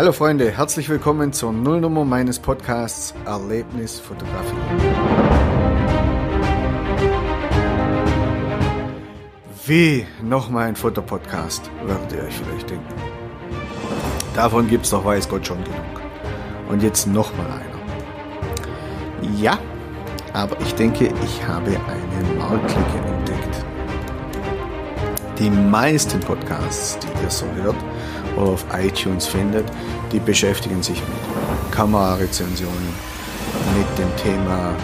Hallo Freunde, herzlich willkommen zur Nullnummer meines Podcasts Erlebnis Fotografie. Wie nochmal ein Fotopodcast, werdet ihr euch vielleicht denken. Davon gibt es doch weiß Gott schon genug. Und jetzt nochmal einer. Ja, aber ich denke, ich habe eine Marktlücke entdeckt. Die meisten Podcasts, die ihr so hört auf iTunes findet, die beschäftigen sich mit Kamerarezensionen, mit dem Thema,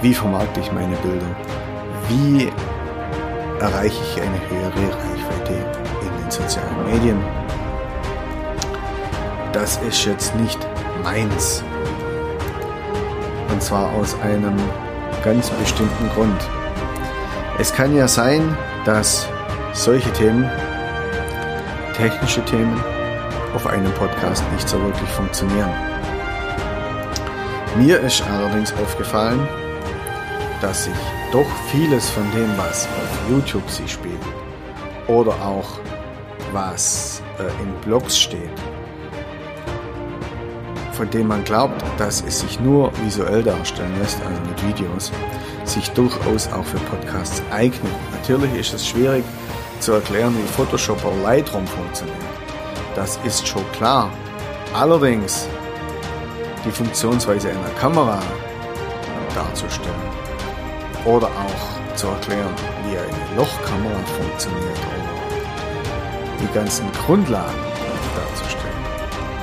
wie vermarkte ich meine Bilder, wie erreiche ich eine höhere Reichweite in den sozialen Medien. Das ist jetzt nicht meins. Und zwar aus einem ganz bestimmten Grund. Es kann ja sein, dass solche Themen, technische Themen, auf einem Podcast nicht so wirklich funktionieren. Mir ist allerdings aufgefallen, dass sich doch vieles von dem, was auf YouTube sich spielt oder auch was äh, in Blogs steht, von dem man glaubt, dass es sich nur visuell darstellen lässt, also mit Videos, sich durchaus auch für Podcasts eignet. Natürlich ist es schwierig zu erklären, wie Photoshop oder Lightroom funktioniert. Das ist schon klar. Allerdings die Funktionsweise einer Kamera darzustellen oder auch zu erklären, wie eine Lochkamera funktioniert oder die ganzen Grundlagen darzustellen.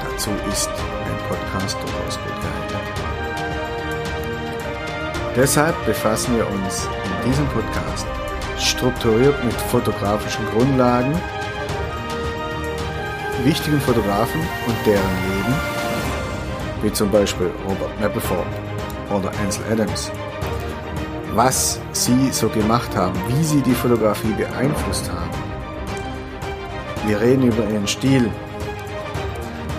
Dazu ist ein Podcast durchaus gut geeignet. Deshalb befassen wir uns in diesem Podcast strukturiert mit fotografischen Grundlagen, wichtigen Fotografen und deren Leben, wie zum Beispiel Robert Mapplethorpe oder Ansel Adams, was sie so gemacht haben, wie sie die Fotografie beeinflusst haben. Wir reden über ihren Stil,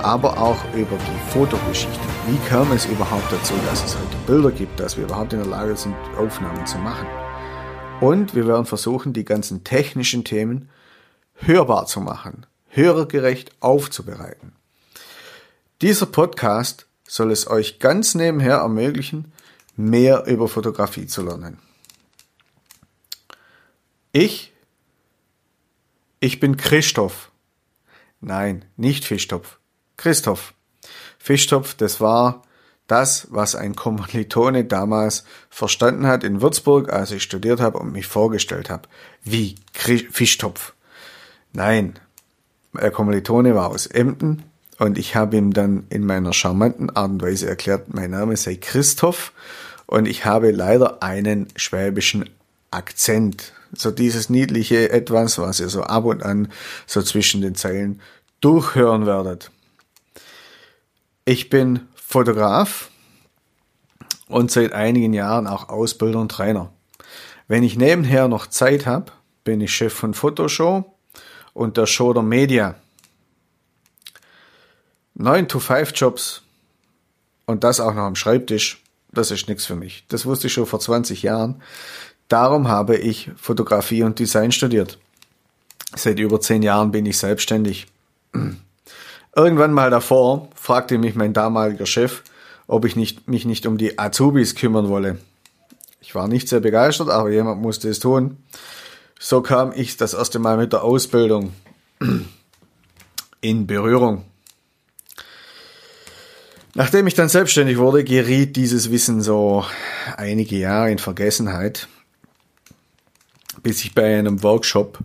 aber auch über die Fotogeschichte. Wie kam es überhaupt dazu, dass es heute Bilder gibt, dass wir überhaupt in der Lage sind, Aufnahmen zu machen? Und wir werden versuchen, die ganzen technischen Themen hörbar zu machen, hörergerecht aufzubereiten. Dieser Podcast soll es euch ganz nebenher ermöglichen, mehr über Fotografie zu lernen. Ich, ich bin Christoph. Nein, nicht Fischtopf. Christoph. Fischtopf, das war das, was ein Kommilitone damals verstanden hat in Würzburg, als ich studiert habe und mich vorgestellt habe. Wie Fischtopf. Nein, der Kommilitone war aus Emden und ich habe ihm dann in meiner charmanten Art und Weise erklärt, mein Name sei Christoph und ich habe leider einen schwäbischen Akzent. So dieses niedliche Etwas, was ihr so ab und an so zwischen den Zeilen durchhören werdet. Ich bin Fotograf und seit einigen Jahren auch Ausbilder und Trainer. Wenn ich nebenher noch Zeit habe, bin ich Chef von Fotoshow und der Show der Media. 9 to 5 Jobs und das auch noch am Schreibtisch, das ist nichts für mich. Das wusste ich schon vor 20 Jahren. Darum habe ich Fotografie und Design studiert. Seit über 10 Jahren bin ich selbstständig. Irgendwann mal davor fragte mich mein damaliger Chef, ob ich nicht, mich nicht um die Azubis kümmern wolle. Ich war nicht sehr begeistert, aber jemand musste es tun. So kam ich das erste Mal mit der Ausbildung in Berührung. Nachdem ich dann selbstständig wurde, geriet dieses Wissen so einige Jahre in Vergessenheit, bis ich bei einem Workshop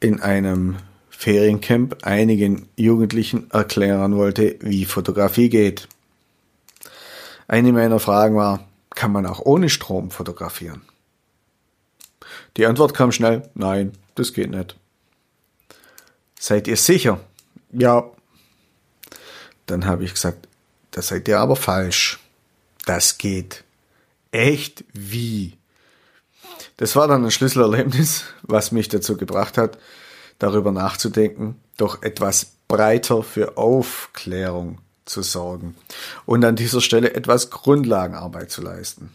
in einem Feriencamp einigen Jugendlichen erklären wollte, wie Fotografie geht. Eine meiner Fragen war, kann man auch ohne Strom fotografieren? Die Antwort kam schnell, nein, das geht nicht. Seid ihr sicher? Ja. Dann habe ich gesagt, da seid ihr aber falsch. Das geht. Echt? Wie? Das war dann ein Schlüsselerlebnis, was mich dazu gebracht hat, darüber nachzudenken, doch etwas breiter für Aufklärung zu sorgen und an dieser Stelle etwas Grundlagenarbeit zu leisten.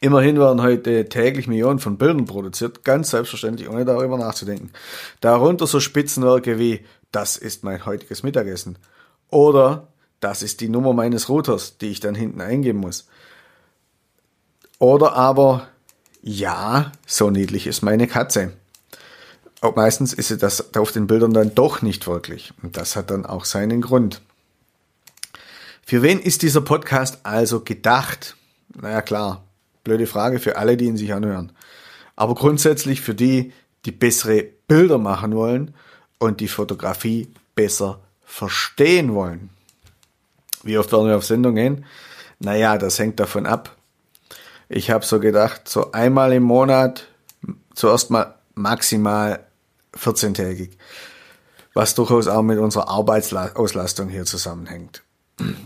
Immerhin werden heute täglich Millionen von Bildern produziert, ganz selbstverständlich, ohne darüber nachzudenken. Darunter so Spitzenwerke wie das ist mein heutiges Mittagessen oder das ist die Nummer meines Routers, die ich dann hinten eingeben muss. Oder aber ja, so niedlich ist meine Katze. Auch meistens ist sie das auf den Bildern dann doch nicht wirklich. Und das hat dann auch seinen Grund. Für wen ist dieser Podcast also gedacht? Naja klar, Blöde Frage für alle, die ihn sich anhören. Aber grundsätzlich für die, die bessere Bilder machen wollen und die Fotografie besser verstehen wollen. Wie oft werden wir auf Sendung gehen? Naja, das hängt davon ab. Ich habe so gedacht, so einmal im Monat, zuerst mal maximal 14-tägig, was durchaus auch mit unserer Arbeitsauslastung hier zusammenhängt.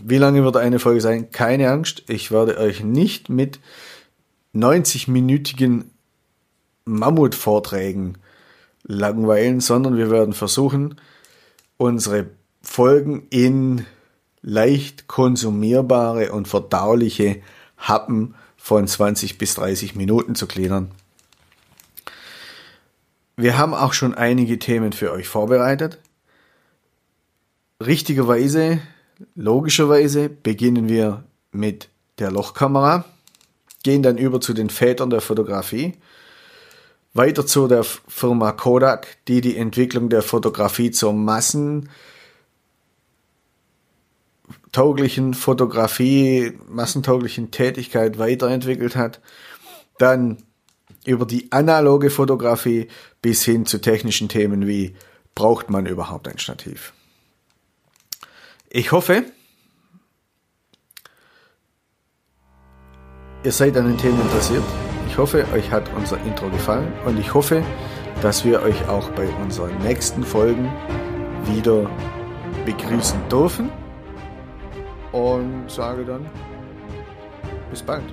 Wie lange wird eine Folge sein? Keine Angst, ich werde euch nicht mit 90-minütigen Mammutvorträgen langweilen, sondern wir werden versuchen, unsere Folgen in leicht konsumierbare und verdauliche Happen von 20 bis 30 Minuten zu gliedern. Wir haben auch schon einige Themen für euch vorbereitet. Richtigerweise, logischerweise beginnen wir mit der Lochkamera gehen dann über zu den Vätern der Fotografie, weiter zu der Firma Kodak, die die Entwicklung der Fotografie zur massentauglichen Fotografie, massentauglichen Tätigkeit weiterentwickelt hat. Dann über die analoge Fotografie bis hin zu technischen Themen wie braucht man überhaupt ein Stativ. Ich hoffe, Ihr seid an den Themen interessiert. Ich hoffe, euch hat unser Intro gefallen und ich hoffe, dass wir euch auch bei unseren nächsten Folgen wieder begrüßen dürfen. Und sage dann bis bald.